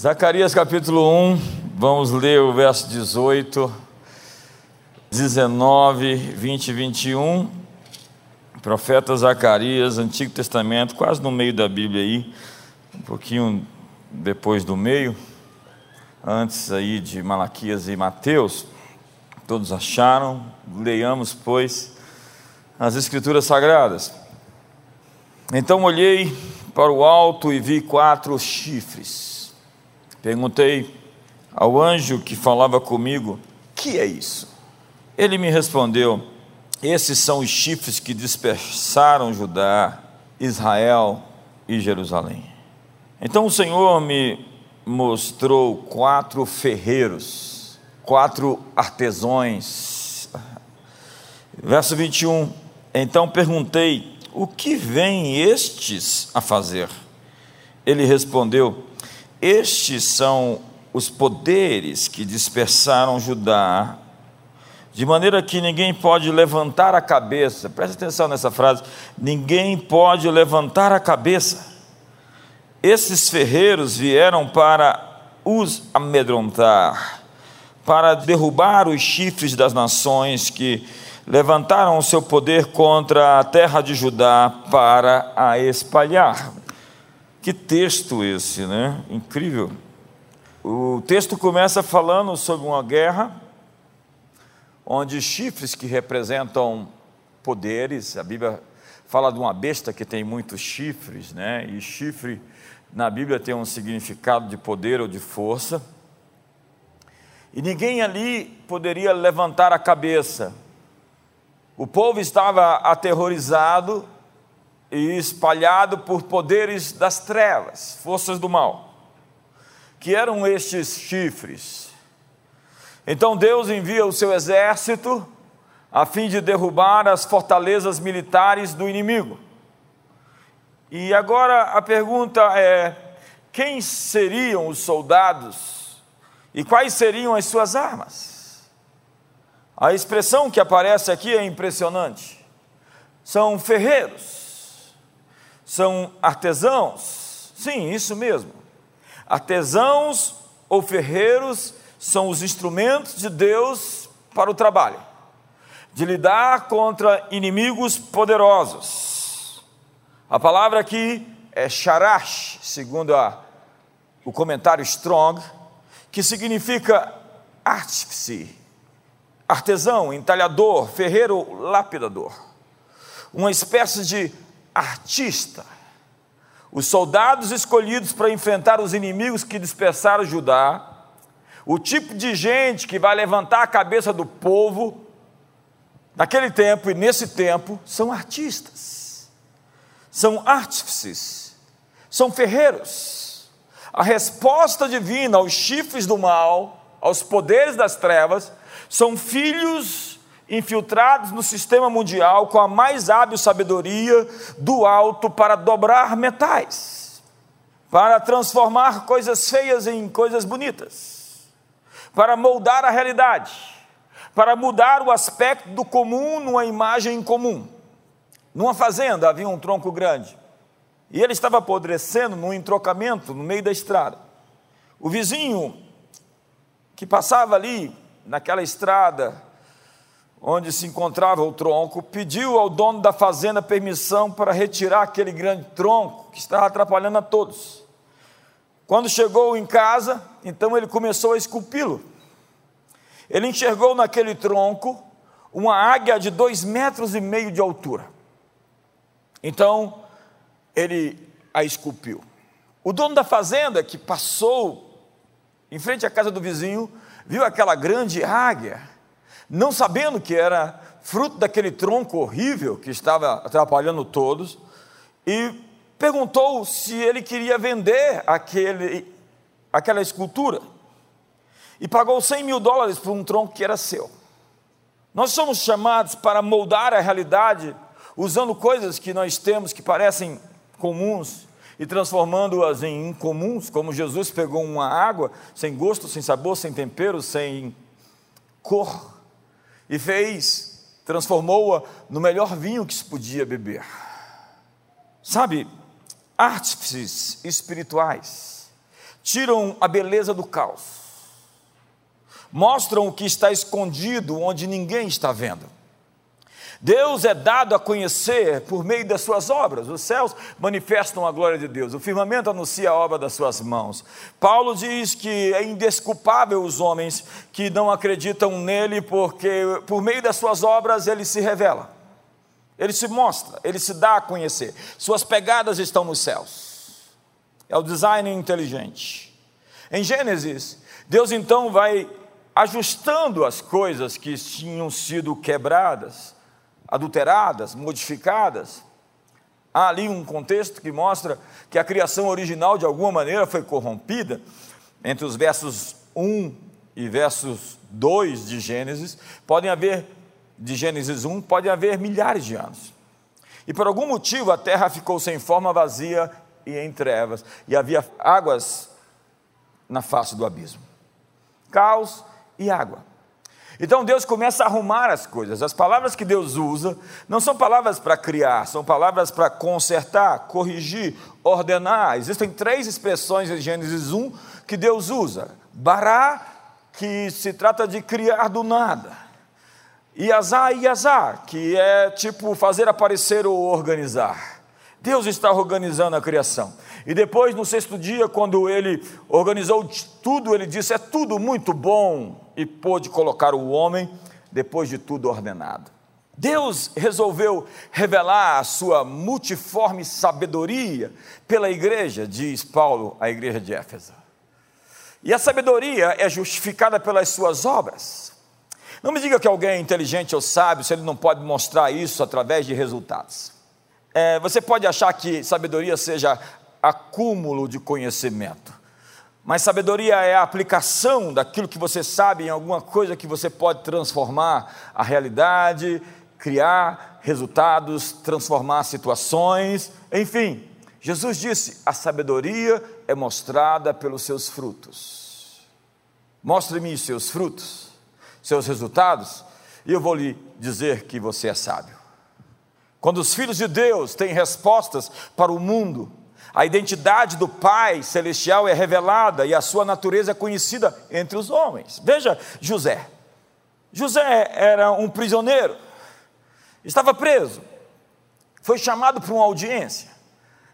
Zacarias capítulo 1, vamos ler o verso 18, 19, 20 e 21. Profeta Zacarias, Antigo Testamento, quase no meio da Bíblia aí, um pouquinho depois do meio, antes aí de Malaquias e Mateus. Todos acharam? Leiamos, pois, as Escrituras Sagradas. Então olhei para o alto e vi quatro chifres Perguntei ao anjo que falava comigo: Que é isso? Ele me respondeu: Esses são os chifres que dispersaram Judá, Israel e Jerusalém. Então o Senhor me mostrou quatro ferreiros, quatro artesões. Verso 21. Então perguntei: O que vêm estes a fazer? Ele respondeu: estes são os poderes que dispersaram Judá, de maneira que ninguém pode levantar a cabeça. Preste atenção nessa frase: ninguém pode levantar a cabeça. Esses ferreiros vieram para os amedrontar, para derrubar os chifres das nações que levantaram o seu poder contra a terra de Judá para a espalhar. Que texto esse, né? Incrível. O texto começa falando sobre uma guerra, onde chifres que representam poderes, a Bíblia fala de uma besta que tem muitos chifres, né? E chifre na Bíblia tem um significado de poder ou de força. E ninguém ali poderia levantar a cabeça. O povo estava aterrorizado e espalhado por poderes das trevas, forças do mal, que eram estes chifres. Então Deus envia o seu exército a fim de derrubar as fortalezas militares do inimigo. E agora a pergunta é: quem seriam os soldados e quais seriam as suas armas? A expressão que aparece aqui é impressionante. São ferreiros são artesãos. Sim, isso mesmo. Artesãos ou ferreiros são os instrumentos de Deus para o trabalho, de lidar contra inimigos poderosos. A palavra aqui é sharash, segundo a, o comentário Strong, que significa artífice, artesão, entalhador, ferreiro, lapidador. Uma espécie de artista. Os soldados escolhidos para enfrentar os inimigos que dispersaram Judá, o tipo de gente que vai levantar a cabeça do povo, naquele tempo e nesse tempo, são artistas, são artífices, são ferreiros. A resposta divina aos chifres do mal, aos poderes das trevas, são filhos infiltrados no sistema mundial com a mais hábil sabedoria do alto para dobrar metais, para transformar coisas feias em coisas bonitas, para moldar a realidade, para mudar o aspecto do comum numa imagem comum. Numa fazenda havia um tronco grande e ele estava apodrecendo num entrocamento no meio da estrada. O vizinho que passava ali naquela estrada onde se encontrava o tronco, pediu ao dono da fazenda permissão para retirar aquele grande tronco que estava atrapalhando a todos. Quando chegou em casa, então ele começou a esculpi-lo. Ele enxergou naquele tronco uma águia de dois metros e meio de altura. Então, ele a esculpiu. O dono da fazenda, que passou em frente à casa do vizinho, viu aquela grande águia não sabendo que era fruto daquele tronco horrível que estava atrapalhando todos, e perguntou se ele queria vender aquele, aquela escultura. E pagou 100 mil dólares por um tronco que era seu. Nós somos chamados para moldar a realidade usando coisas que nós temos que parecem comuns e transformando-as em incomuns, como Jesus pegou uma água sem gosto, sem sabor, sem tempero, sem cor e fez, transformou-a no melhor vinho que se podia beber. Sabe, artífices espirituais tiram a beleza do caos, mostram o que está escondido onde ninguém está vendo. Deus é dado a conhecer por meio das suas obras. Os céus manifestam a glória de Deus, o firmamento anuncia a obra das suas mãos. Paulo diz que é indesculpável os homens que não acreditam nele, porque por meio das suas obras ele se revela, ele se mostra, ele se dá a conhecer. Suas pegadas estão nos céus. É o design inteligente. Em Gênesis, Deus então vai ajustando as coisas que tinham sido quebradas adulteradas, modificadas. Há ali um contexto que mostra que a criação original, de alguma maneira, foi corrompida. Entre os versos 1 e versos 2 de Gênesis, podem haver, de Gênesis 1, podem haver milhares de anos. E por algum motivo a terra ficou sem forma, vazia e em trevas, e havia águas na face do abismo. Caos e água. Então Deus começa a arrumar as coisas. As palavras que Deus usa não são palavras para criar, são palavras para consertar, corrigir, ordenar. Existem três expressões em Gênesis 1 que Deus usa: bará, que se trata de criar do nada, e azar que é tipo fazer aparecer ou organizar. Deus está organizando a criação. E depois, no sexto dia, quando ele organizou tudo, ele disse: É tudo muito bom, e pôde colocar o homem, depois de tudo ordenado. Deus resolveu revelar a sua multiforme sabedoria pela igreja, diz Paulo à igreja de Éfeso. E a sabedoria é justificada pelas suas obras. Não me diga que alguém é inteligente ou sábio se ele não pode mostrar isso através de resultados. É, você pode achar que sabedoria seja acúmulo de conhecimento. Mas sabedoria é a aplicação daquilo que você sabe em alguma coisa que você pode transformar a realidade, criar resultados, transformar situações, enfim. Jesus disse: a sabedoria é mostrada pelos seus frutos. Mostre-me seus frutos, seus resultados, e eu vou lhe dizer que você é sábio. Quando os filhos de Deus têm respostas para o mundo, a identidade do Pai Celestial é revelada e a sua natureza é conhecida entre os homens. Veja José. José era um prisioneiro, estava preso, foi chamado para uma audiência.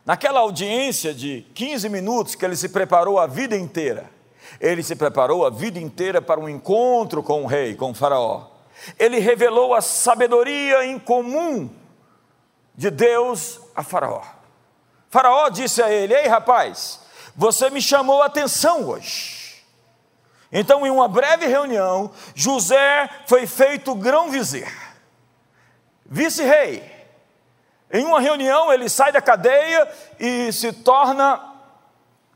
Naquela audiência de 15 minutos que ele se preparou a vida inteira, ele se preparou a vida inteira para um encontro com o rei, com o Faraó. Ele revelou a sabedoria incomum de Deus a Faraó. Faraó disse a ele: Ei rapaz, você me chamou a atenção hoje. Então, em uma breve reunião, José foi feito grão-vizir, vice-rei. Em uma reunião, ele sai da cadeia e se torna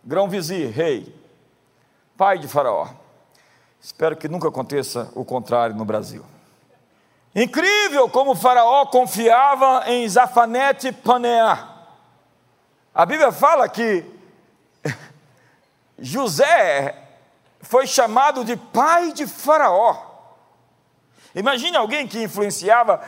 grão-vizir, rei, pai de Faraó. Espero que nunca aconteça o contrário no Brasil. Incrível como Faraó confiava em Zafanete Paneá. A Bíblia fala que José foi chamado de pai de Faraó. Imagine alguém que influenciava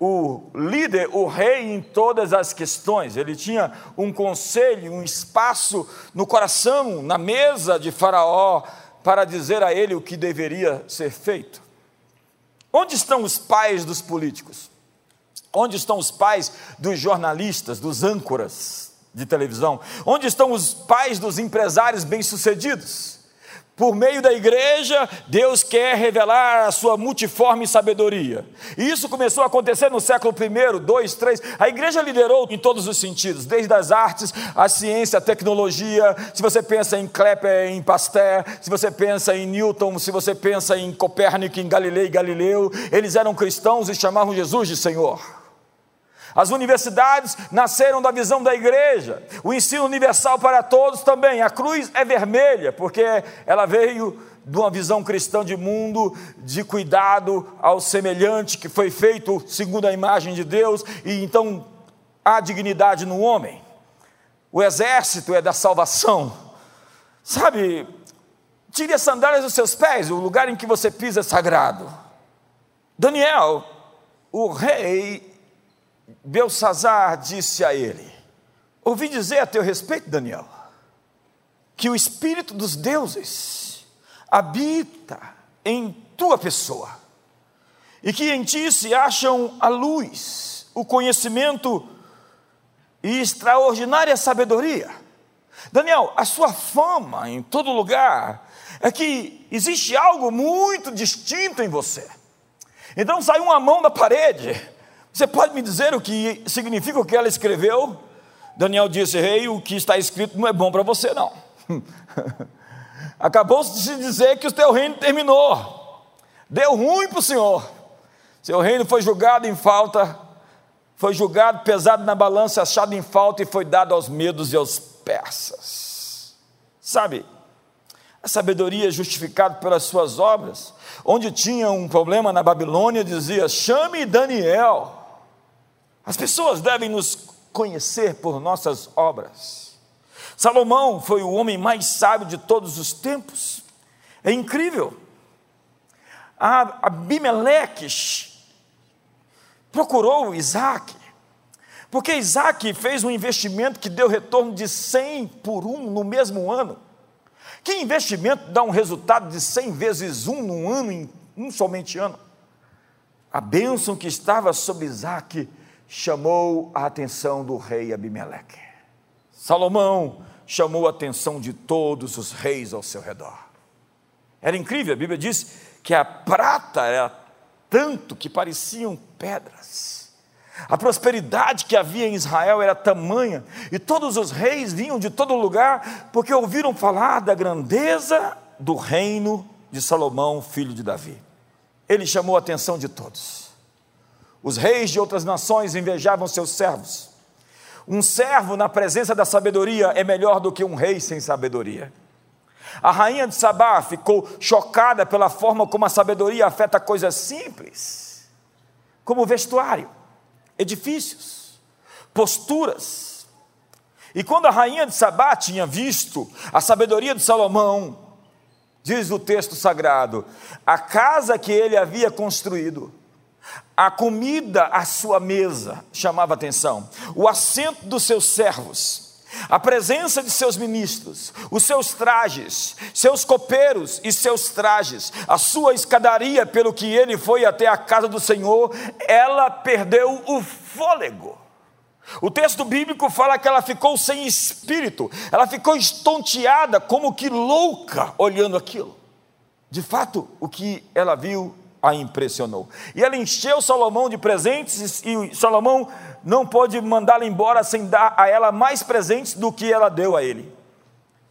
o líder, o rei, em todas as questões. Ele tinha um conselho, um espaço no coração, na mesa de Faraó, para dizer a ele o que deveria ser feito. Onde estão os pais dos políticos? Onde estão os pais dos jornalistas, dos âncoras? de televisão? Onde estão os pais dos empresários bem-sucedidos? Por meio da igreja, Deus quer revelar a sua multiforme sabedoria. E isso começou a acontecer no século I, 2, 3. A igreja liderou em todos os sentidos, desde as artes, a ciência, a tecnologia. Se você pensa em Klepper, em Pasteur, se você pensa em Newton, se você pensa em Copérnico, em Galileu e Galileu, eles eram cristãos e chamavam Jesus de Senhor. As universidades nasceram da visão da igreja, o ensino universal para todos também. A cruz é vermelha, porque ela veio de uma visão cristã de mundo, de cuidado ao semelhante, que foi feito segundo a imagem de Deus, e então há dignidade no homem. O exército é da salvação. Sabe, tire as sandálias dos seus pés, o lugar em que você pisa é sagrado. Daniel, o rei Belsazar disse a ele: Ouvi dizer a teu respeito, Daniel, que o Espírito dos deuses habita em tua pessoa e que em ti se acham a luz, o conhecimento e extraordinária sabedoria. Daniel, a sua fama em todo lugar é que existe algo muito distinto em você. Então saiu uma mão da parede. Você pode me dizer o que significa o que ela escreveu? Daniel disse: Rei, o que está escrito não é bom para você, não. Acabou de se dizer que o teu reino terminou. Deu ruim para o Senhor. Seu reino foi julgado em falta, foi julgado pesado na balança, achado em falta e foi dado aos medos e aos persas. Sabe, a sabedoria é justificada pelas suas obras. Onde tinha um problema na Babilônia, dizia: chame Daniel. As pessoas devem nos conhecer por nossas obras. Salomão foi o homem mais sábio de todos os tempos. É incrível. Abimeleque procurou Isaac, porque Isaac fez um investimento que deu retorno de 100 por um no mesmo ano. Que investimento dá um resultado de 100 vezes um num ano, em um somente ano? A bênção que estava sobre Isaac chamou a atenção do rei Abimeleque. Salomão chamou a atenção de todos os reis ao seu redor. Era incrível, a Bíblia diz que a prata era tanto que pareciam pedras. A prosperidade que havia em Israel era tamanha, e todos os reis vinham de todo lugar, porque ouviram falar da grandeza do reino de Salomão, filho de Davi. Ele chamou a atenção de todos. Os reis de outras nações invejavam seus servos. Um servo na presença da sabedoria é melhor do que um rei sem sabedoria. A rainha de Sabá ficou chocada pela forma como a sabedoria afeta coisas simples, como vestuário, edifícios, posturas. E quando a rainha de Sabá tinha visto a sabedoria de Salomão, diz o texto sagrado, a casa que ele havia construído, a comida à sua mesa chamava atenção, o assento dos seus servos, a presença de seus ministros, os seus trajes, seus copeiros e seus trajes, a sua escadaria pelo que ele foi até a casa do Senhor, ela perdeu o fôlego. O texto bíblico fala que ela ficou sem espírito, ela ficou estonteada, como que louca, olhando aquilo. De fato, o que ela viu a impressionou. E ela encheu Salomão de presentes, e Salomão não pôde mandá-la embora sem dar a ela mais presentes do que ela deu a ele.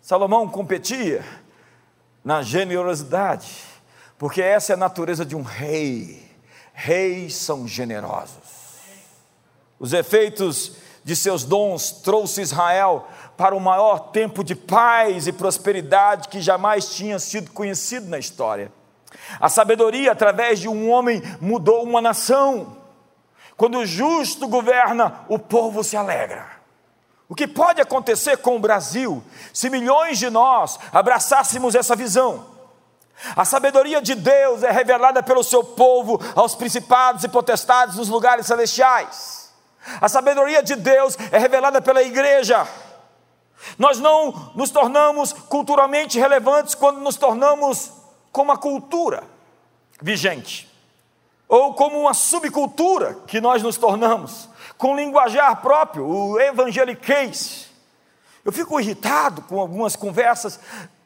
Salomão competia na generosidade, porque essa é a natureza de um rei. Reis são generosos. Os efeitos de seus dons trouxe Israel para o maior tempo de paz e prosperidade que jamais tinha sido conhecido na história. A sabedoria, através de um homem, mudou uma nação. Quando o justo governa, o povo se alegra. O que pode acontecer com o Brasil se milhões de nós abraçássemos essa visão? A sabedoria de Deus é revelada pelo seu povo aos principados e potestades nos lugares celestiais. A sabedoria de Deus é revelada pela igreja. Nós não nos tornamos culturalmente relevantes quando nos tornamos como a cultura vigente ou como uma subcultura que nós nos tornamos, com linguajar próprio, o evangeliquez. Eu fico irritado com algumas conversas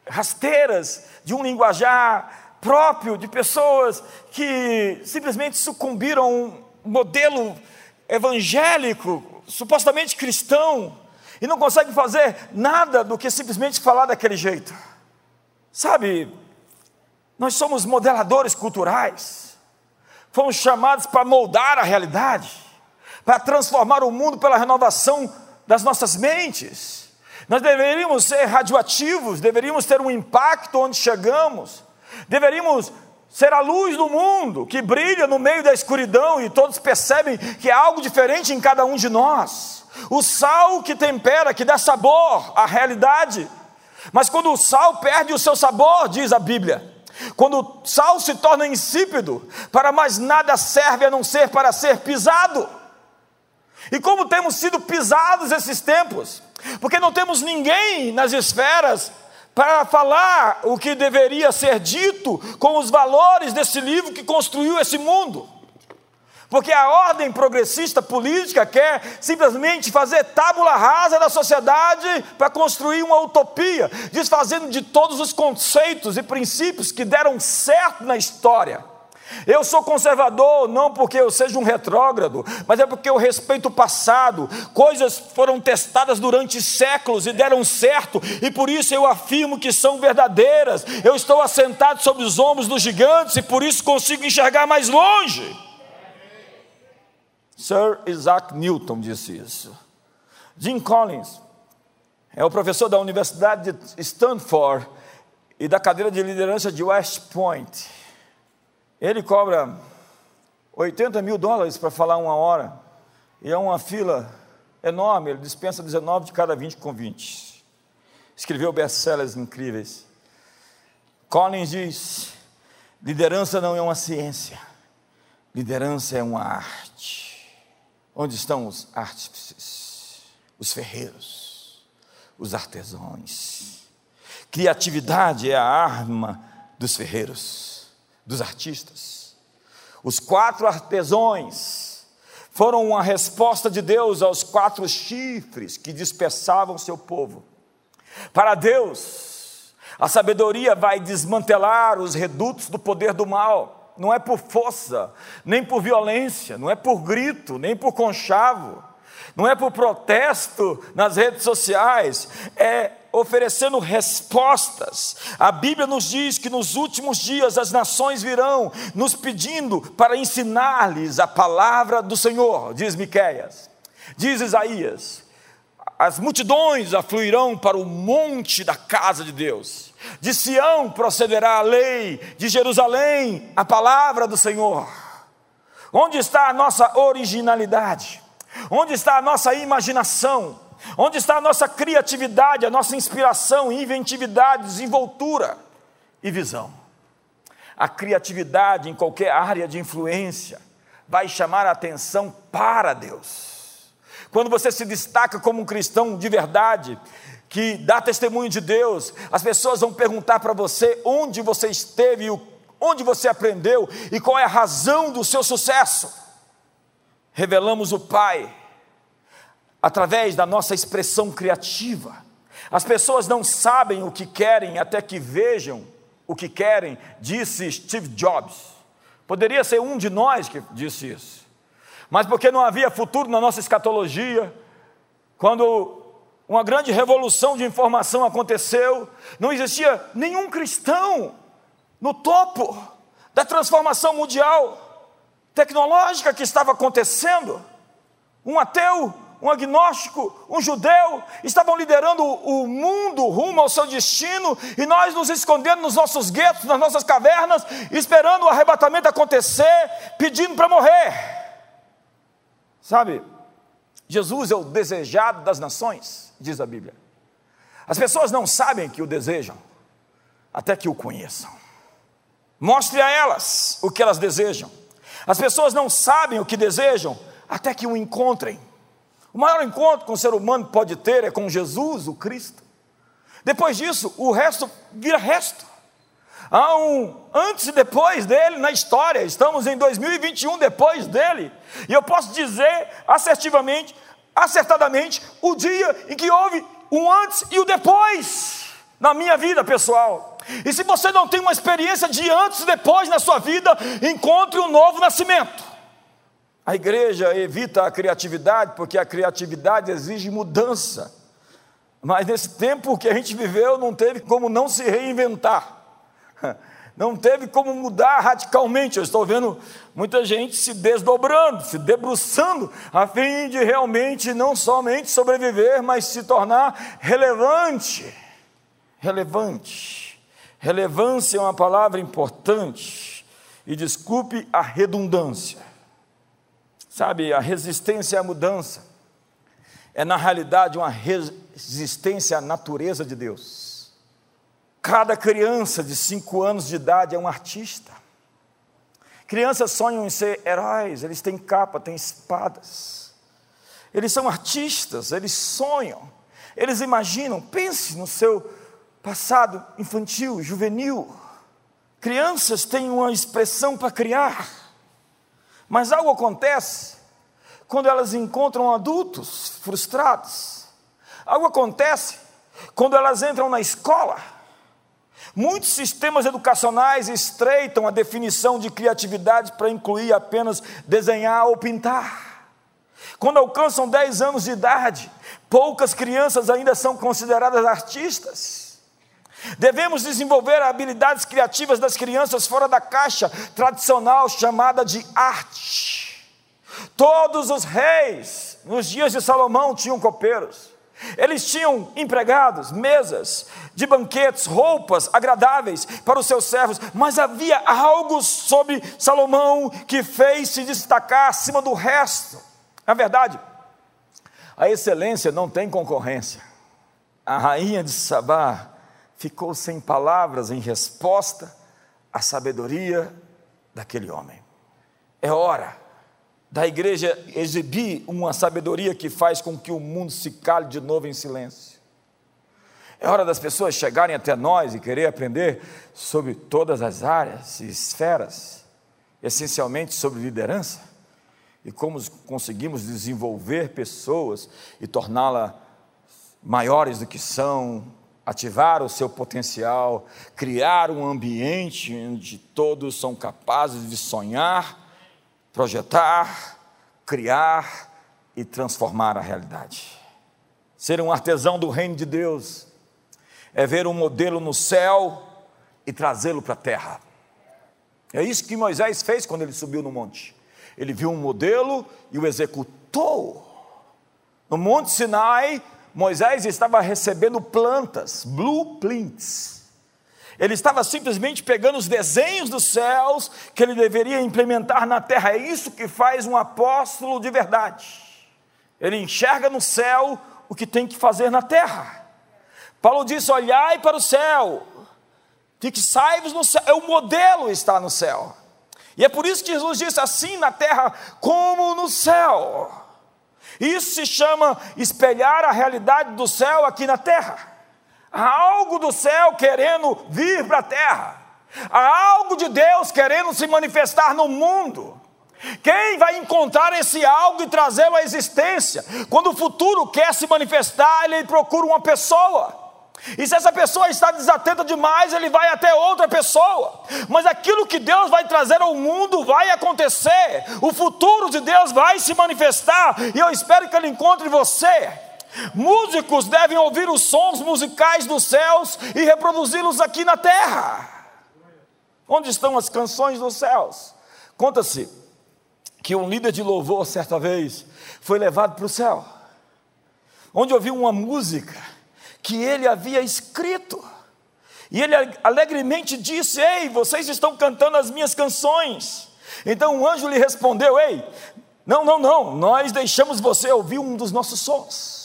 rasteiras de um linguajar próprio de pessoas que simplesmente sucumbiram a um modelo evangélico, supostamente cristão, e não conseguem fazer nada do que simplesmente falar daquele jeito. Sabe, nós somos modeladores culturais fomos chamados para moldar a realidade, para transformar o mundo pela renovação das nossas mentes. Nós deveríamos ser radioativos, deveríamos ter um impacto onde chegamos, deveríamos ser a luz do mundo que brilha no meio da escuridão e todos percebem que há algo diferente em cada um de nós. O sal que tempera, que dá sabor à realidade. Mas quando o sal perde o seu sabor, diz a Bíblia, quando o sal se torna insípido, para mais nada serve a não ser para ser pisado. E como temos sido pisados esses tempos, porque não temos ninguém nas esferas para falar o que deveria ser dito com os valores desse livro que construiu esse mundo. Porque a ordem progressista política quer simplesmente fazer tábula rasa da sociedade para construir uma utopia, desfazendo de todos os conceitos e princípios que deram certo na história. Eu sou conservador não porque eu seja um retrógrado, mas é porque eu respeito o passado. Coisas foram testadas durante séculos e deram certo, e por isso eu afirmo que são verdadeiras. Eu estou assentado sobre os ombros dos gigantes e por isso consigo enxergar mais longe. Sir Isaac Newton disse isso. Jim Collins é o professor da Universidade de Stanford e da cadeira de liderança de West Point. Ele cobra 80 mil dólares para falar uma hora, e é uma fila enorme, ele dispensa 19 de cada 20 convites. Escreveu best-sellers incríveis. Collins diz: liderança não é uma ciência, liderança é uma arte. Onde estão os artífices, os ferreiros, os artesãos? Criatividade é a arma dos ferreiros, dos artistas. Os quatro artesãos foram uma resposta de Deus aos quatro chifres que dispersavam seu povo. Para Deus, a sabedoria vai desmantelar os redutos do poder do mal não é por força, nem por violência, não é por grito, nem por conchavo, não é por protesto nas redes sociais, é oferecendo respostas. A Bíblia nos diz que nos últimos dias as nações virão nos pedindo para ensinar-lhes a palavra do Senhor, diz Miqueias. Diz Isaías: as multidões afluirão para o monte da casa de Deus. De Sião procederá a lei, de Jerusalém a palavra do Senhor. Onde está a nossa originalidade? Onde está a nossa imaginação? Onde está a nossa criatividade, a nossa inspiração, inventividade, desenvoltura e visão? A criatividade em qualquer área de influência vai chamar a atenção para Deus. Quando você se destaca como um cristão de verdade, que dá testemunho de Deus, as pessoas vão perguntar para você onde você esteve, onde você aprendeu e qual é a razão do seu sucesso. Revelamos o Pai através da nossa expressão criativa. As pessoas não sabem o que querem até que vejam o que querem, disse Steve Jobs. Poderia ser um de nós que disse isso mas porque não havia futuro na nossa escatologia, quando uma grande revolução de informação aconteceu, não existia nenhum cristão no topo da transformação mundial tecnológica que estava acontecendo. Um ateu, um agnóstico, um judeu estavam liderando o mundo rumo ao seu destino e nós nos escondendo nos nossos guetos, nas nossas cavernas, esperando o arrebatamento acontecer, pedindo para morrer. Sabe, Jesus é o desejado das nações, diz a Bíblia. As pessoas não sabem que o desejam, até que o conheçam. Mostre a elas o que elas desejam. As pessoas não sabem o que desejam, até que o encontrem. O maior encontro que um ser humano pode ter é com Jesus, o Cristo. Depois disso, o resto vira resto. Há um antes e depois dele na história. Estamos em 2021 depois dele. E eu posso dizer assertivamente, acertadamente, o dia em que houve um antes e o depois na minha vida pessoal. E se você não tem uma experiência de antes e depois na sua vida, encontre um novo nascimento. A igreja evita a criatividade porque a criatividade exige mudança. Mas nesse tempo que a gente viveu, não teve como não se reinventar. Não teve como mudar radicalmente. Eu estou vendo muita gente se desdobrando, se debruçando, a fim de realmente não somente sobreviver, mas se tornar relevante. Relevante. Relevância é uma palavra importante. E desculpe a redundância. Sabe, a resistência à mudança é, na realidade, uma resistência à natureza de Deus. Cada criança de cinco anos de idade é um artista. Crianças sonham em ser heróis, eles têm capa, têm espadas. Eles são artistas, eles sonham, eles imaginam. Pense no seu passado infantil, juvenil. Crianças têm uma expressão para criar, mas algo acontece quando elas encontram adultos frustrados. Algo acontece quando elas entram na escola. Muitos sistemas educacionais estreitam a definição de criatividade para incluir apenas desenhar ou pintar. Quando alcançam 10 anos de idade, poucas crianças ainda são consideradas artistas. Devemos desenvolver habilidades criativas das crianças fora da caixa tradicional chamada de arte. Todos os reis, nos dias de Salomão, tinham copeiros. Eles tinham empregados, mesas de banquetes, roupas agradáveis para os seus servos, mas havia algo sobre Salomão que fez se destacar acima do resto. Na verdade, a excelência não tem concorrência. A rainha de Sabá ficou sem palavras em resposta à sabedoria daquele homem. É hora da igreja exibir uma sabedoria que faz com que o mundo se cale de novo em silêncio. É hora das pessoas chegarem até nós e querer aprender sobre todas as áreas e esferas, essencialmente sobre liderança e como conseguimos desenvolver pessoas e torná-las maiores do que são, ativar o seu potencial, criar um ambiente onde todos são capazes de sonhar projetar, criar e transformar a realidade. Ser um artesão do reino de Deus é ver um modelo no céu e trazê-lo para a terra. É isso que Moisés fez quando ele subiu no monte. Ele viu um modelo e o executou. No Monte Sinai, Moisés estava recebendo plantas, blueprints ele estava simplesmente pegando os desenhos dos céus que ele deveria implementar na terra. É isso que faz um apóstolo de verdade. Ele enxerga no céu o que tem que fazer na terra. Paulo disse: Olhai para o céu, fixai-vos no céu. É o modelo está no céu. E é por isso que Jesus disse assim na terra como no céu. Isso se chama espelhar a realidade do céu aqui na terra. Há algo do céu querendo vir para a terra. Há algo de Deus querendo se manifestar no mundo. Quem vai encontrar esse algo e trazê-lo à existência? Quando o futuro quer se manifestar, ele procura uma pessoa. E se essa pessoa está desatenta demais, ele vai até outra pessoa. Mas aquilo que Deus vai trazer ao mundo vai acontecer. O futuro de Deus vai se manifestar. E eu espero que ele encontre você Músicos devem ouvir os sons musicais dos céus e reproduzi-los aqui na terra. Onde estão as canções dos céus? Conta-se que um líder de louvor, certa vez, foi levado para o céu, onde ouviu uma música que ele havia escrito. E ele alegremente disse: Ei, vocês estão cantando as minhas canções. Então o anjo lhe respondeu: Ei, não, não, não, nós deixamos você ouvir um dos nossos sons.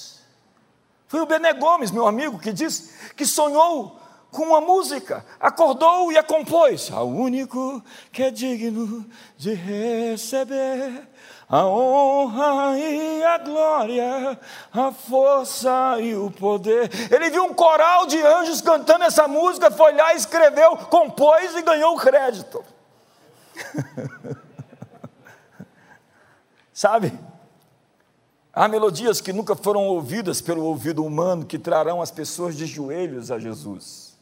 Foi o Bené Gomes, meu amigo, que disse que sonhou com uma música, acordou e a compôs. Ao único que é digno de receber a honra e a glória, a força e o poder. Ele viu um coral de anjos cantando essa música, foi lá, escreveu, compôs e ganhou o crédito. Sabe? Há melodias que nunca foram ouvidas pelo ouvido humano que trarão as pessoas de joelhos a Jesus.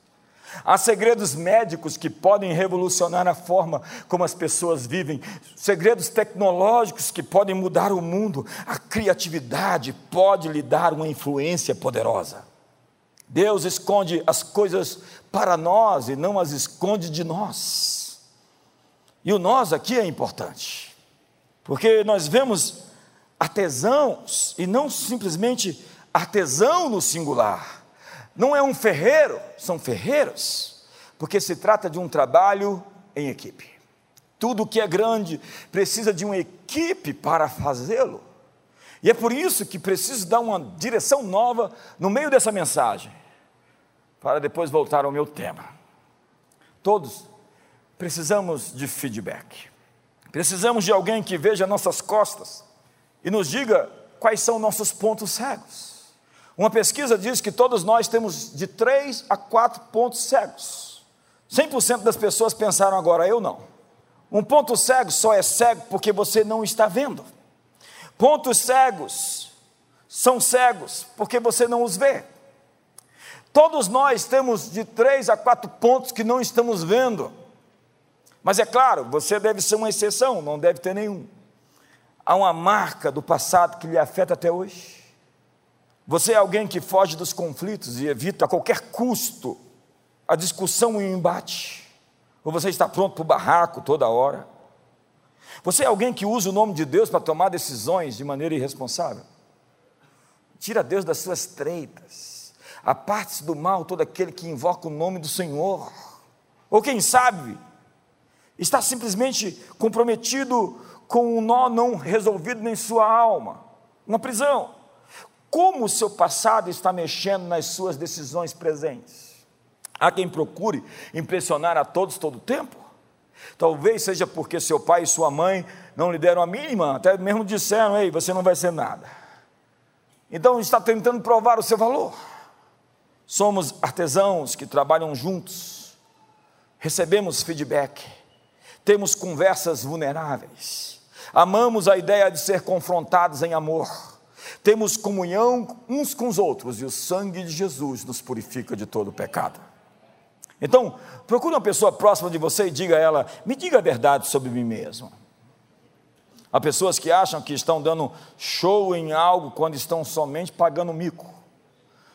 Há segredos médicos que podem revolucionar a forma como as pessoas vivem, segredos tecnológicos que podem mudar o mundo. A criatividade pode lhe dar uma influência poderosa. Deus esconde as coisas para nós e não as esconde de nós. E o nós aqui é importante, porque nós vemos artesãos, e não simplesmente artesão no singular. Não é um ferreiro, são ferreiros, porque se trata de um trabalho em equipe. Tudo que é grande precisa de uma equipe para fazê-lo. E é por isso que preciso dar uma direção nova no meio dessa mensagem, para depois voltar ao meu tema. Todos precisamos de feedback. Precisamos de alguém que veja nossas costas e nos diga quais são nossos pontos cegos. Uma pesquisa diz que todos nós temos de três a quatro pontos cegos. 100% das pessoas pensaram agora, eu não. Um ponto cego só é cego porque você não está vendo. Pontos cegos são cegos porque você não os vê. Todos nós temos de três a quatro pontos que não estamos vendo. Mas é claro, você deve ser uma exceção, não deve ter nenhum. Há uma marca do passado que lhe afeta até hoje. Você é alguém que foge dos conflitos e evita a qualquer custo a discussão e o embate. Ou você está pronto para o barraco toda hora. Você é alguém que usa o nome de Deus para tomar decisões de maneira irresponsável. Tira Deus das suas treitas. Aparte-se do mal todo aquele que invoca o nome do Senhor. Ou quem sabe, está simplesmente comprometido com um nó não resolvido em sua alma, uma prisão. Como o seu passado está mexendo nas suas decisões presentes? Há quem procure impressionar a todos todo o tempo? Talvez seja porque seu pai e sua mãe não lhe deram a mínima, até mesmo disseram: Ei, você não vai ser nada. Então está tentando provar o seu valor. Somos artesãos que trabalham juntos, recebemos feedback, temos conversas vulneráveis, amamos a ideia de ser confrontados em amor, temos comunhão uns com os outros e o sangue de Jesus nos purifica de todo pecado. Então, procure uma pessoa próxima de você e diga a ela: me diga a verdade sobre mim mesmo. Há pessoas que acham que estão dando show em algo quando estão somente pagando mico.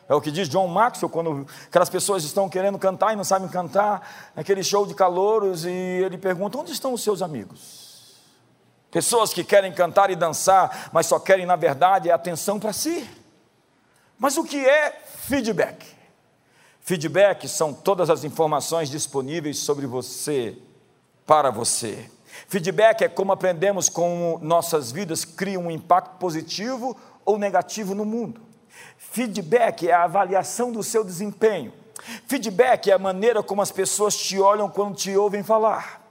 É o que diz John Maxwell, quando aquelas pessoas estão querendo cantar e não sabem cantar, aquele show de calouros, e ele pergunta: onde estão os seus amigos? Pessoas que querem cantar e dançar, mas só querem, na verdade, atenção para si. Mas o que é feedback? Feedback são todas as informações disponíveis sobre você, para você. Feedback é como aprendemos como nossas vidas criam um impacto positivo ou negativo no mundo. Feedback é a avaliação do seu desempenho. Feedback é a maneira como as pessoas te olham quando te ouvem falar.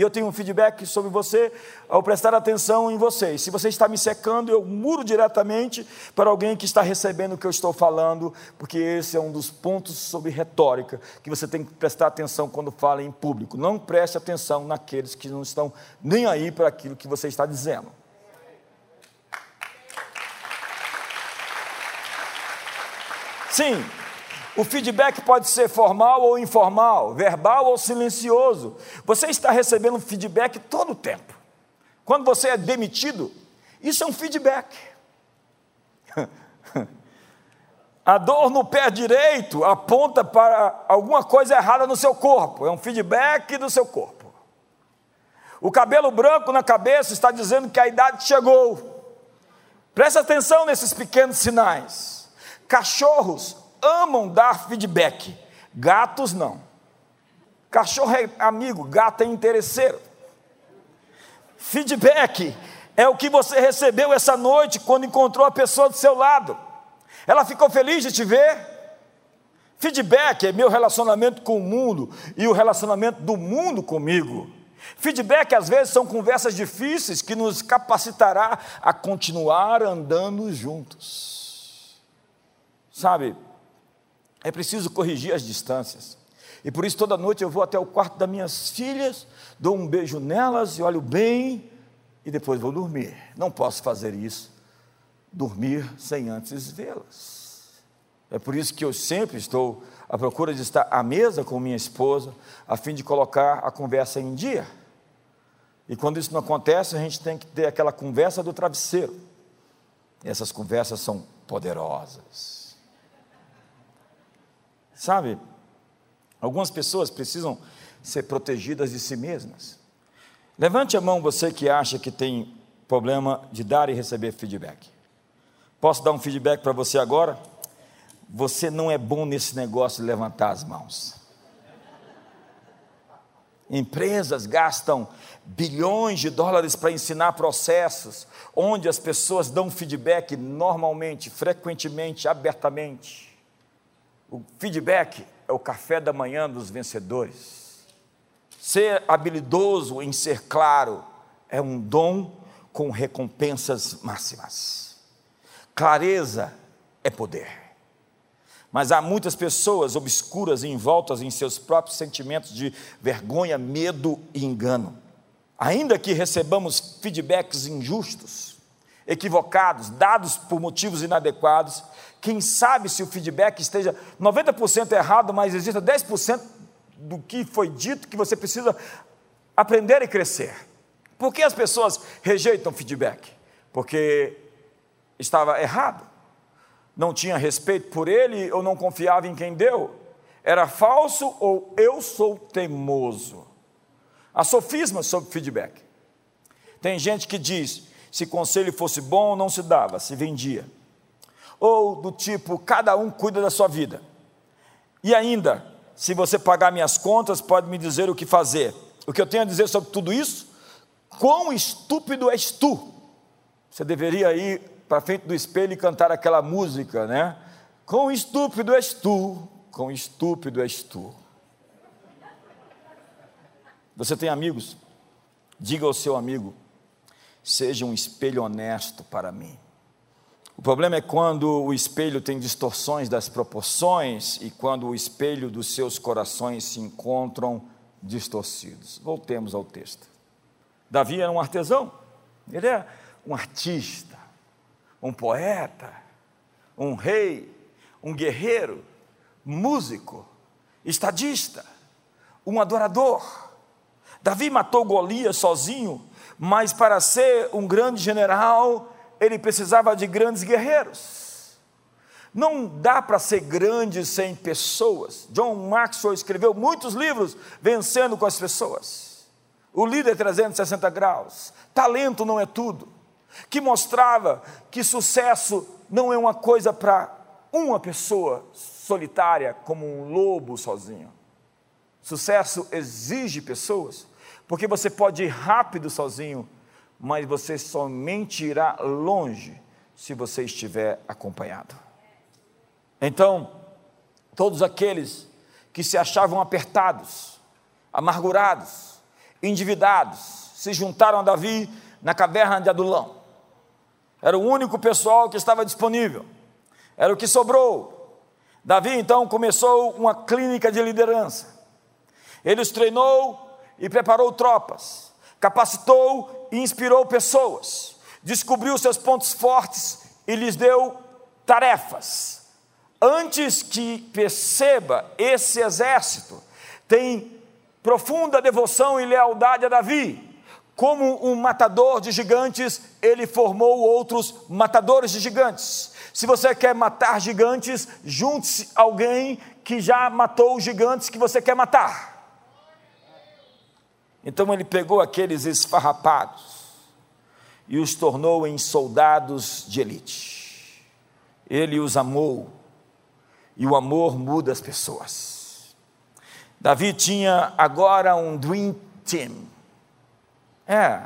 E eu tenho um feedback sobre você ao prestar atenção em você. Se você está me secando, eu muro diretamente para alguém que está recebendo o que eu estou falando, porque esse é um dos pontos sobre retórica que você tem que prestar atenção quando fala em público. Não preste atenção naqueles que não estão nem aí para aquilo que você está dizendo. Sim, o feedback pode ser formal ou informal, verbal ou silencioso. Você está recebendo feedback todo o tempo. Quando você é demitido, isso é um feedback. A dor no pé direito aponta para alguma coisa errada no seu corpo, é um feedback do seu corpo. O cabelo branco na cabeça está dizendo que a idade chegou. Preste atenção nesses pequenos sinais. Cachorros amam dar feedback, gatos não. Cachorro é amigo, gato é interesseiro. Feedback é o que você recebeu essa noite quando encontrou a pessoa do seu lado. Ela ficou feliz de te ver? Feedback é meu relacionamento com o mundo e o relacionamento do mundo comigo. Feedback às vezes são conversas difíceis que nos capacitará a continuar andando juntos. Sabe, é preciso corrigir as distâncias. E por isso toda noite eu vou até o quarto das minhas filhas, dou um beijo nelas e olho bem e depois vou dormir. Não posso fazer isso, dormir sem antes vê-las. É por isso que eu sempre estou à procura de estar à mesa com minha esposa, a fim de colocar a conversa em dia. E quando isso não acontece, a gente tem que ter aquela conversa do travesseiro. E essas conversas são poderosas. Sabe, algumas pessoas precisam ser protegidas de si mesmas. Levante a mão você que acha que tem problema de dar e receber feedback. Posso dar um feedback para você agora? Você não é bom nesse negócio de levantar as mãos. Empresas gastam bilhões de dólares para ensinar processos onde as pessoas dão feedback normalmente, frequentemente, abertamente. O feedback é o café da manhã dos vencedores. Ser habilidoso em ser claro é um dom com recompensas máximas. Clareza é poder. Mas há muitas pessoas obscuras envoltas em seus próprios sentimentos de vergonha, medo e engano. Ainda que recebamos feedbacks injustos, equivocados, dados por motivos inadequados, quem sabe se o feedback esteja 90% errado, mas exista 10% do que foi dito que você precisa aprender e crescer. Por que as pessoas rejeitam feedback? Porque estava errado, não tinha respeito por ele ou não confiava em quem deu, era falso ou eu sou teimoso. Há sofismas sobre feedback. Tem gente que diz: se conselho fosse bom, não se dava, se vendia. Ou do tipo, cada um cuida da sua vida. E ainda, se você pagar minhas contas, pode me dizer o que fazer. O que eu tenho a dizer sobre tudo isso? Quão estúpido és tu! Você deveria ir para frente do espelho e cantar aquela música, né? Quão estúpido és tu, quão estúpido és tu. Você tem amigos? Diga ao seu amigo: seja um espelho honesto para mim. O problema é quando o espelho tem distorções das proporções e quando o espelho dos seus corações se encontram distorcidos. Voltemos ao texto. Davi era um artesão, ele é um artista, um poeta, um rei, um guerreiro, músico, estadista, um adorador. Davi matou Golias sozinho, mas para ser um grande general, ele precisava de grandes guerreiros. Não dá para ser grande sem pessoas. John Maxwell escreveu muitos livros vencendo com as pessoas. O líder 360 graus, talento não é tudo, que mostrava que sucesso não é uma coisa para uma pessoa solitária como um lobo sozinho. Sucesso exige pessoas porque você pode ir rápido sozinho, mas você somente irá longe se você estiver acompanhado. Então, todos aqueles que se achavam apertados, amargurados, endividados, se juntaram a Davi na caverna de Adulão. Era o único pessoal que estava disponível, era o que sobrou. Davi então começou uma clínica de liderança. Ele os treinou e preparou tropas, capacitou e inspirou pessoas, descobriu seus pontos fortes e lhes deu tarefas. Antes que perceba, esse exército tem profunda devoção e lealdade a Davi. Como um matador de gigantes, ele formou outros matadores de gigantes. Se você quer matar gigantes, junte-se alguém que já matou os gigantes que você quer matar. Então ele pegou aqueles esfarrapados e os tornou em soldados de elite. Ele os amou, e o amor muda as pessoas. Davi tinha agora um Dream Team. É,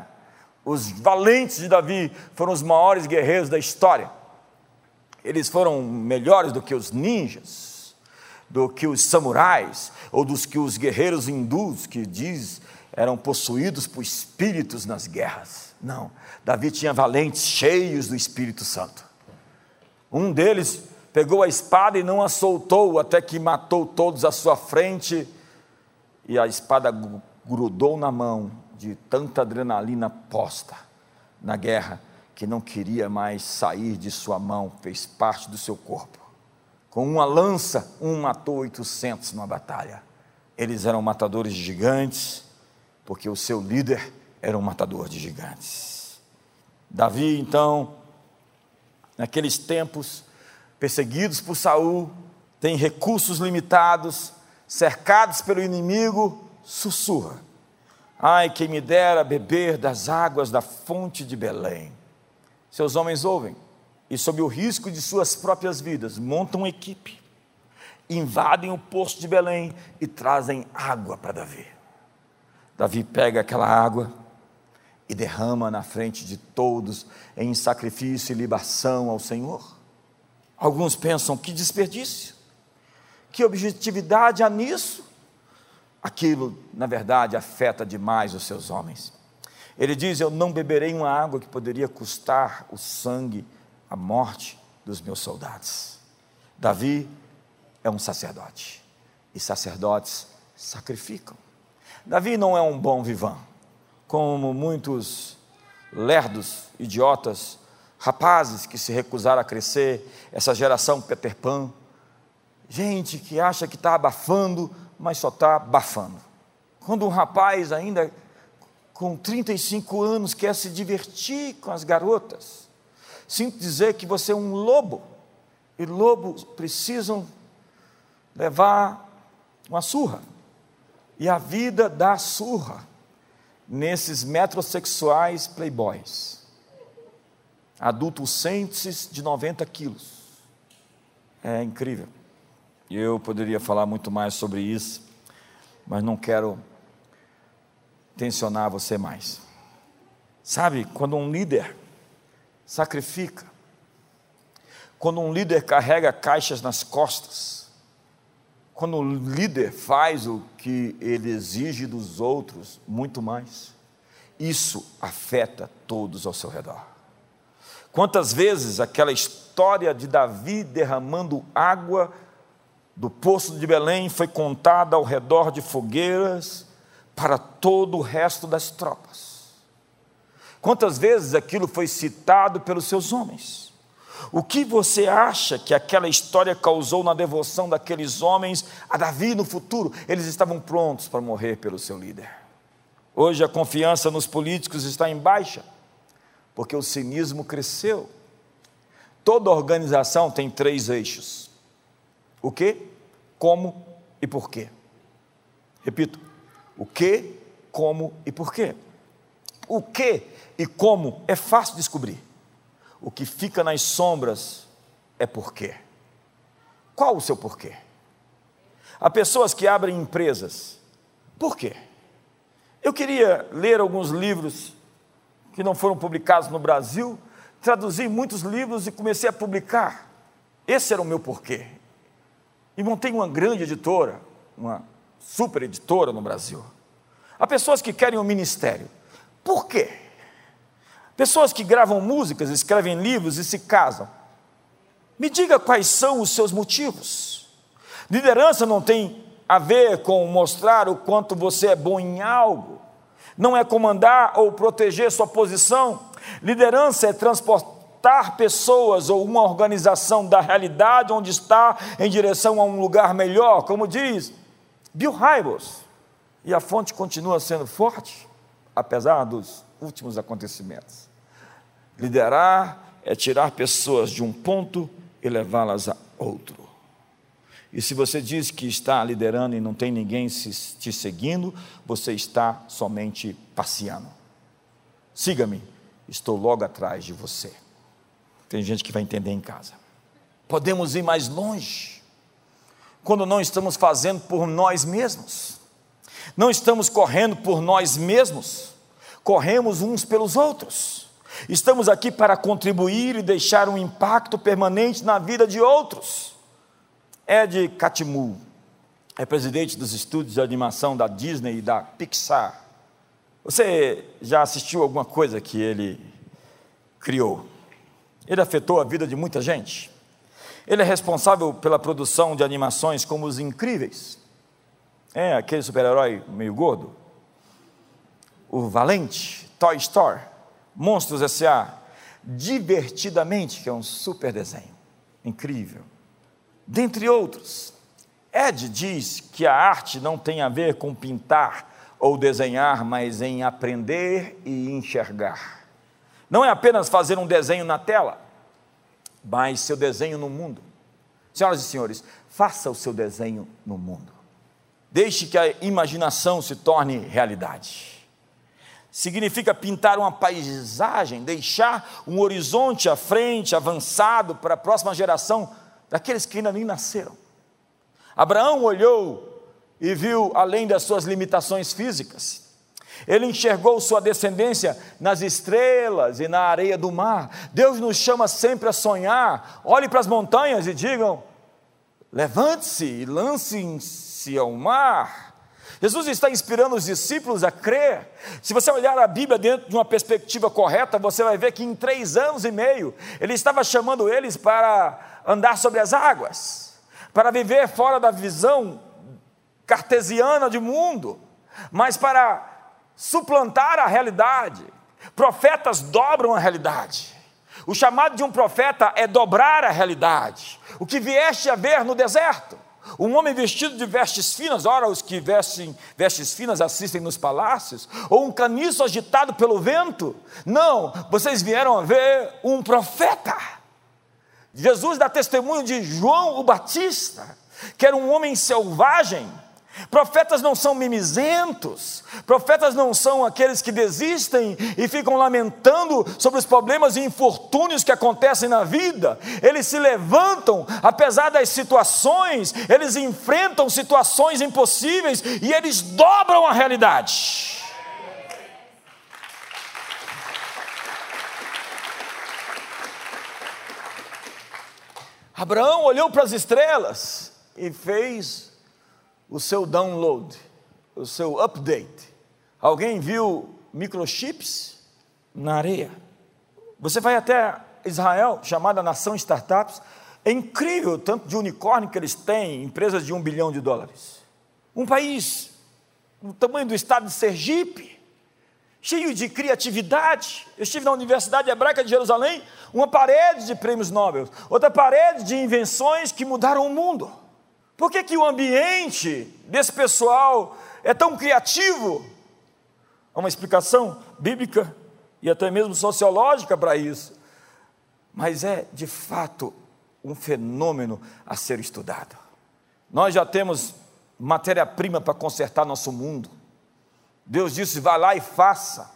os valentes de Davi foram os maiores guerreiros da história. Eles foram melhores do que os ninjas, do que os samurais, ou dos que os guerreiros hindus, que diz eram possuídos por espíritos nas guerras. Não, Davi tinha valentes cheios do Espírito Santo. Um deles pegou a espada e não a soltou até que matou todos à sua frente, e a espada grudou na mão de tanta adrenalina posta na guerra que não queria mais sair de sua mão, fez parte do seu corpo. Com uma lança, um matou 800 numa batalha. Eles eram matadores gigantes, porque o seu líder era um matador de gigantes. Davi, então, naqueles tempos, perseguidos por Saul, tem recursos limitados, cercados pelo inimigo, sussurra: Ai, quem me dera beber das águas da fonte de Belém. Seus homens ouvem e, sob o risco de suas próprias vidas, montam uma equipe, invadem o poço de Belém e trazem água para Davi. Davi pega aquela água e derrama na frente de todos em sacrifício e libação ao Senhor. Alguns pensam que desperdício, que objetividade há nisso. Aquilo, na verdade, afeta demais os seus homens. Ele diz: Eu não beberei uma água que poderia custar o sangue, a morte. dos meus soldados. Davi é um sacerdote, e sacerdotes sacrificam. Davi não é um bom vivão, como muitos lerdos, idiotas, rapazes que se recusaram a crescer, essa geração Peter Pan, gente que acha que está abafando, mas só está abafando. Quando um rapaz ainda com 35 anos quer se divertir com as garotas, sinto dizer que você é um lobo, e lobos precisam levar uma surra, e a vida dá surra nesses metrosexuais playboys, adultos de 90 quilos. É incrível. Eu poderia falar muito mais sobre isso, mas não quero tensionar você mais. Sabe, quando um líder sacrifica, quando um líder carrega caixas nas costas, quando o líder faz o que ele exige dos outros, muito mais, isso afeta todos ao seu redor. Quantas vezes aquela história de Davi derramando água do poço de Belém foi contada ao redor de fogueiras para todo o resto das tropas. Quantas vezes aquilo foi citado pelos seus homens? O que você acha que aquela história causou na devoção daqueles homens a Davi no futuro? Eles estavam prontos para morrer pelo seu líder. Hoje a confiança nos políticos está em baixa, porque o cinismo cresceu. Toda organização tem três eixos: o que, como e porquê. Repito, o que, como e porquê. O que e como é fácil descobrir. O que fica nas sombras é porquê. Qual o seu porquê? Há pessoas que abrem empresas. Por quê? Eu queria ler alguns livros que não foram publicados no Brasil, traduzi muitos livros e comecei a publicar. Esse era o meu porquê. E montei uma grande editora, uma super editora no Brasil. Há pessoas que querem um ministério. Por quê? Pessoas que gravam músicas, escrevem livros e se casam. Me diga quais são os seus motivos. Liderança não tem a ver com mostrar o quanto você é bom em algo, não é comandar ou proteger sua posição. Liderança é transportar pessoas ou uma organização da realidade onde está em direção a um lugar melhor, como diz Bill Hybels. E a fonte continua sendo forte, apesar dos últimos acontecimentos. Liderar é tirar pessoas de um ponto e levá-las a outro. E se você diz que está liderando e não tem ninguém te seguindo, você está somente passeando. Siga-me, estou logo atrás de você. Tem gente que vai entender em casa. Podemos ir mais longe quando não estamos fazendo por nós mesmos, não estamos correndo por nós mesmos, corremos uns pelos outros. Estamos aqui para contribuir e deixar um impacto permanente na vida de outros. Ed Catmull é presidente dos estúdios de animação da Disney e da Pixar. Você já assistiu alguma coisa que ele criou? Ele afetou a vida de muita gente. Ele é responsável pela produção de animações como Os Incríveis. É aquele super-herói meio gordo. O Valente, Toy Story, Monstros S.A., Divertidamente, que é um super desenho. Incrível. Dentre outros. Ed diz que a arte não tem a ver com pintar ou desenhar, mas em aprender e enxergar. Não é apenas fazer um desenho na tela, mas seu desenho no mundo. Senhoras e senhores, faça o seu desenho no mundo. Deixe que a imaginação se torne realidade. Significa pintar uma paisagem, deixar um horizonte à frente, avançado para a próxima geração daqueles que ainda nem nasceram. Abraão olhou e viu além das suas limitações físicas, ele enxergou sua descendência nas estrelas e na areia do mar. Deus nos chama sempre a sonhar. Olhe para as montanhas e digam: levante-se e lance-se ao mar. Jesus está inspirando os discípulos a crer. Se você olhar a Bíblia dentro de uma perspectiva correta, você vai ver que em três anos e meio, ele estava chamando eles para andar sobre as águas, para viver fora da visão cartesiana de mundo, mas para suplantar a realidade. Profetas dobram a realidade. O chamado de um profeta é dobrar a realidade. O que vieste a ver no deserto. Um homem vestido de vestes finas, ora, os que vestem vestes finas assistem nos palácios, ou um caniço agitado pelo vento. Não, vocês vieram a ver um profeta. Jesus dá testemunho de João o Batista, que era um homem selvagem, Profetas não são mimizentos, profetas não são aqueles que desistem e ficam lamentando sobre os problemas e infortúnios que acontecem na vida. Eles se levantam, apesar das situações, eles enfrentam situações impossíveis e eles dobram a realidade. Abraão olhou para as estrelas e fez o seu download, o seu update. Alguém viu microchips na areia? Você vai até Israel, chamada Nação Startups, é incrível o tanto de unicórnio que eles têm, empresas de um bilhão de dólares. Um país do tamanho do estado de Sergipe, cheio de criatividade. Eu estive na Universidade Hebraica de Jerusalém, uma parede de prêmios Nobel, outra parede de invenções que mudaram o mundo. Por que, que o ambiente desse pessoal é tão criativo? Há uma explicação bíblica e até mesmo sociológica para isso. Mas é, de fato, um fenômeno a ser estudado. Nós já temos matéria-prima para consertar nosso mundo. Deus disse: vá lá e faça.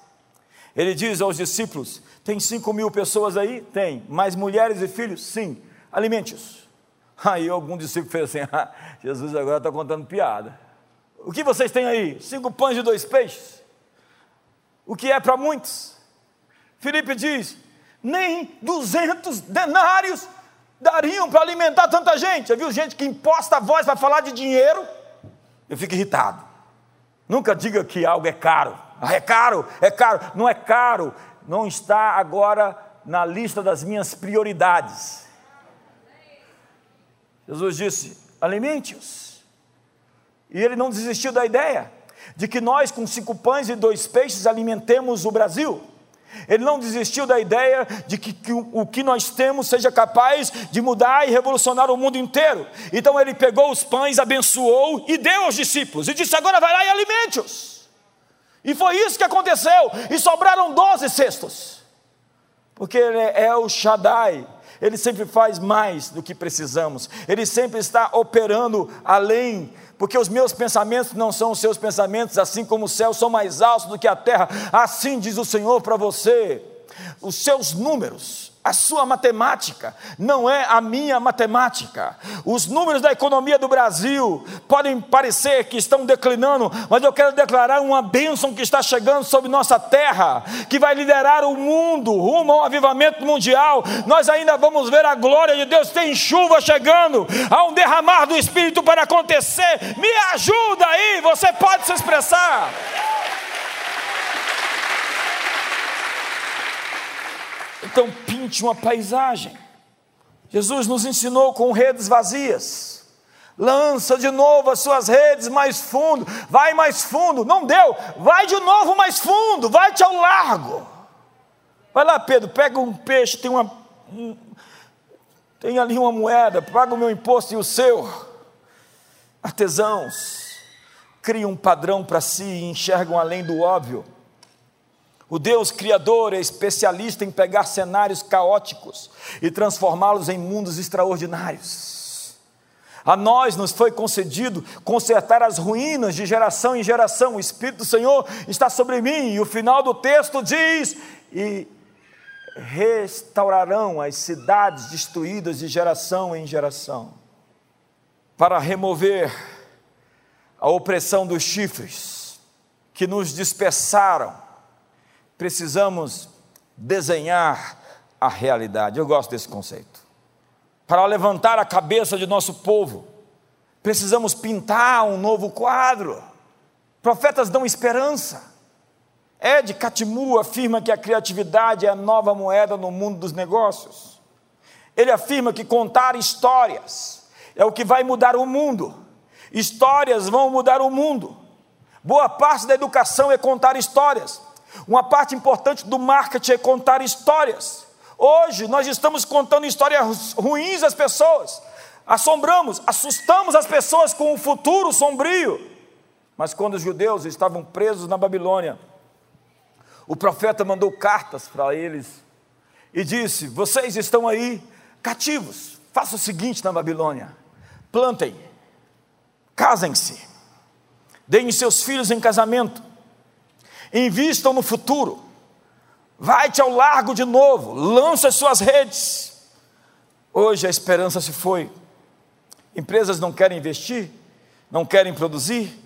Ele diz aos discípulos: tem cinco mil pessoas aí? Tem. Mais mulheres e filhos? Sim. Alimente-os. Aí algum discípulo fez assim: ah, Jesus agora está contando piada. O que vocês têm aí? Cinco pães e dois peixes? O que é para muitos? Felipe diz: nem duzentos denários dariam para alimentar tanta gente. Já viu gente que imposta a voz para falar de dinheiro? Eu fico irritado. Nunca diga que algo é caro. Ah, é caro, é caro. Não é caro. Não está agora na lista das minhas prioridades. Jesus disse: alimente-os. E ele não desistiu da ideia de que nós, com cinco pães e dois peixes, alimentemos o Brasil. Ele não desistiu da ideia de que, que o, que nós temos seja capaz de mudar e revolucionar o mundo inteiro. Então ele pegou os pães, abençoou e deu aos discípulos e disse: Agora vai lá e alimente-os. E foi isso que aconteceu. E sobraram doze cestos, porque ele é o Shaddai, ele sempre faz mais do que precisamos, Ele sempre está operando além, porque os meus pensamentos não são os seus pensamentos, assim como os céus são mais altos do que a terra, assim diz o Senhor para você. Os seus números, a sua matemática não é a minha matemática. Os números da economia do Brasil podem parecer que estão declinando, mas eu quero declarar uma bênção que está chegando sobre nossa terra, que vai liderar o mundo rumo ao avivamento mundial. Nós ainda vamos ver a glória de Deus. Tem chuva chegando, há um derramar do Espírito para acontecer. Me ajuda aí, você pode se expressar. Então pinte uma paisagem. Jesus nos ensinou com redes vazias. Lança de novo as suas redes mais fundo, vai mais fundo. Não deu, vai de novo mais fundo, vai-te ao largo. Vai lá, Pedro, pega um peixe, tem uma. Um, tem ali uma moeda, paga o meu imposto e o seu. Artesãos, criam um padrão para si e enxergam além do óbvio. O Deus Criador é especialista em pegar cenários caóticos e transformá-los em mundos extraordinários. A nós nos foi concedido consertar as ruínas de geração em geração. O Espírito do Senhor está sobre mim. E o final do texto diz: E restaurarão as cidades destruídas de geração em geração, para remover a opressão dos chifres que nos dispersaram precisamos desenhar a realidade. Eu gosto desse conceito. Para levantar a cabeça de nosso povo, precisamos pintar um novo quadro. Profetas dão esperança. Ed Catmull afirma que a criatividade é a nova moeda no mundo dos negócios. Ele afirma que contar histórias é o que vai mudar o mundo. Histórias vão mudar o mundo. Boa parte da educação é contar histórias. Uma parte importante do marketing é contar histórias. Hoje nós estamos contando histórias ruins às pessoas, assombramos, assustamos as pessoas com o futuro sombrio. Mas quando os judeus estavam presos na Babilônia, o profeta mandou cartas para eles e disse: Vocês estão aí cativos, faça o seguinte na Babilônia: plantem, casem-se, deem seus filhos em casamento, invistam no futuro, vai-te ao largo de novo, lança as suas redes. Hoje a esperança se foi. Empresas não querem investir, não querem produzir,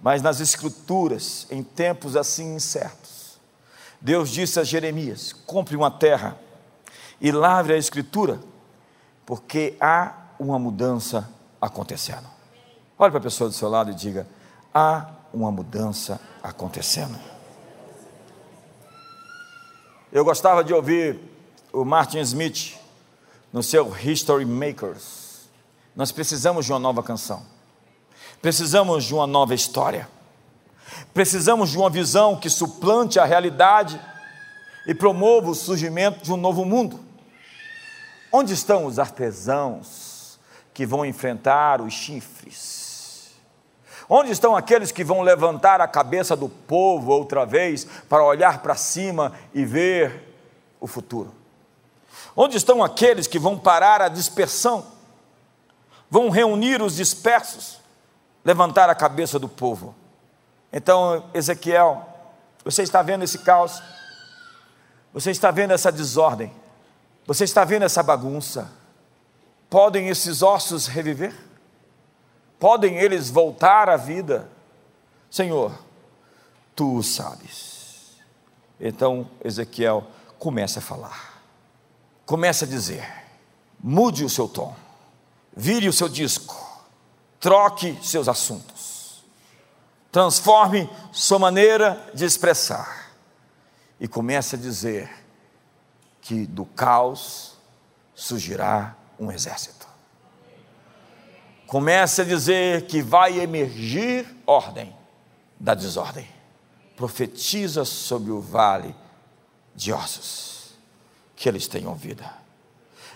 mas nas Escrituras, em tempos assim incertos, Deus disse a Jeremias: compre uma terra e lavre a Escritura, porque há uma mudança acontecendo. Olhe para a pessoa do seu lado e diga: há uma mudança acontecendo. Eu gostava de ouvir o Martin Smith no seu History Makers. Nós precisamos de uma nova canção. Precisamos de uma nova história. Precisamos de uma visão que suplante a realidade e promova o surgimento de um novo mundo. Onde estão os artesãos que vão enfrentar os chifres? Onde estão aqueles que vão levantar a cabeça do povo outra vez para olhar para cima e ver o futuro? Onde estão aqueles que vão parar a dispersão? Vão reunir os dispersos, levantar a cabeça do povo. Então, Ezequiel, você está vendo esse caos? Você está vendo essa desordem? Você está vendo essa bagunça? Podem esses ossos reviver? Podem eles voltar à vida? Senhor, tu o sabes. Então Ezequiel começa a falar, começa a dizer: mude o seu tom, vire o seu disco, troque seus assuntos, transforme sua maneira de expressar e comece a dizer que do caos surgirá um exército comece a dizer que vai emergir ordem da desordem. Profetiza sobre o vale de ossos, que eles tenham vida.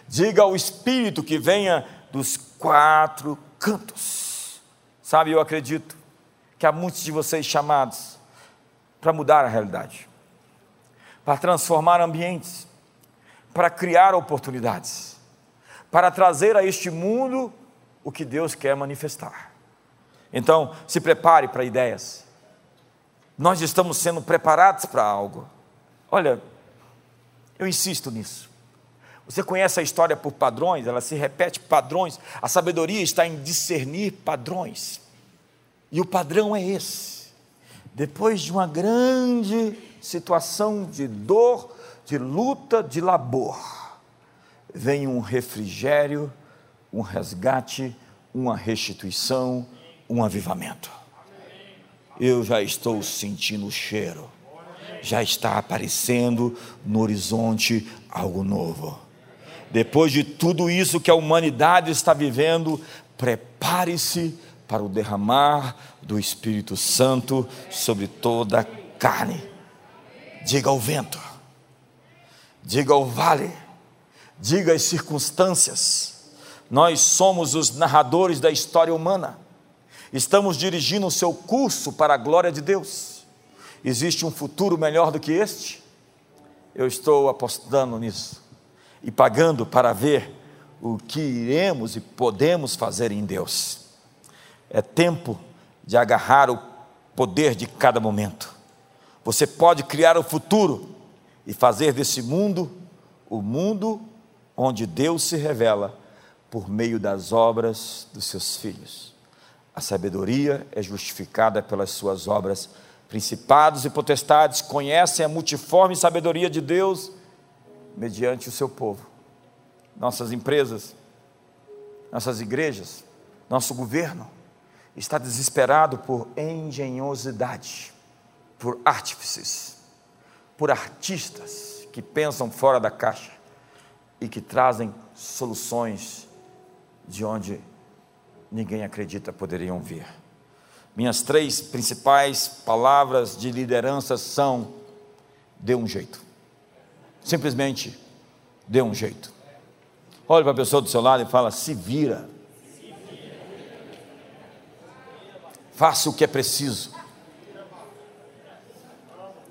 Diga ao Espírito que venha dos quatro cantos. Sabe, eu acredito que há muitos de vocês chamados para mudar a realidade, para transformar ambientes, para criar oportunidades, para trazer a este mundo o que Deus quer manifestar. Então, se prepare para ideias. Nós estamos sendo preparados para algo. Olha, eu insisto nisso. Você conhece a história por padrões, ela se repete padrões. A sabedoria está em discernir padrões. E o padrão é esse. Depois de uma grande situação de dor, de luta, de labor, vem um refrigério um resgate, uma restituição, um avivamento. Eu já estou sentindo o cheiro, já está aparecendo no horizonte algo novo. Depois de tudo isso que a humanidade está vivendo, prepare-se para o derramar do Espírito Santo sobre toda a carne. Diga ao vento, diga ao vale, diga às circunstâncias nós somos os narradores da história humana. Estamos dirigindo o seu curso para a glória de Deus. Existe um futuro melhor do que este? Eu estou apostando nisso e pagando para ver o que iremos e podemos fazer em Deus. É tempo de agarrar o poder de cada momento. Você pode criar o futuro e fazer desse mundo o mundo onde Deus se revela por meio das obras dos seus filhos. A sabedoria é justificada pelas suas obras. Principados e potestades conhecem a multiforme sabedoria de Deus mediante o seu povo. Nossas empresas, nossas igrejas, nosso governo está desesperado por engenhosidade, por artífices, por artistas que pensam fora da caixa e que trazem soluções de onde ninguém acredita poderiam vir. Minhas três principais palavras de liderança são: dê um jeito. Simplesmente dê um jeito. Olhe para a pessoa do seu lado e fala: se vira. Faça o que é preciso.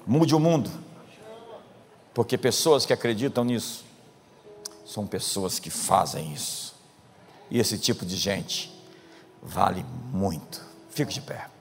Mude o mundo. Porque pessoas que acreditam nisso são pessoas que fazem isso. E esse tipo de gente vale muito. Fique de pé.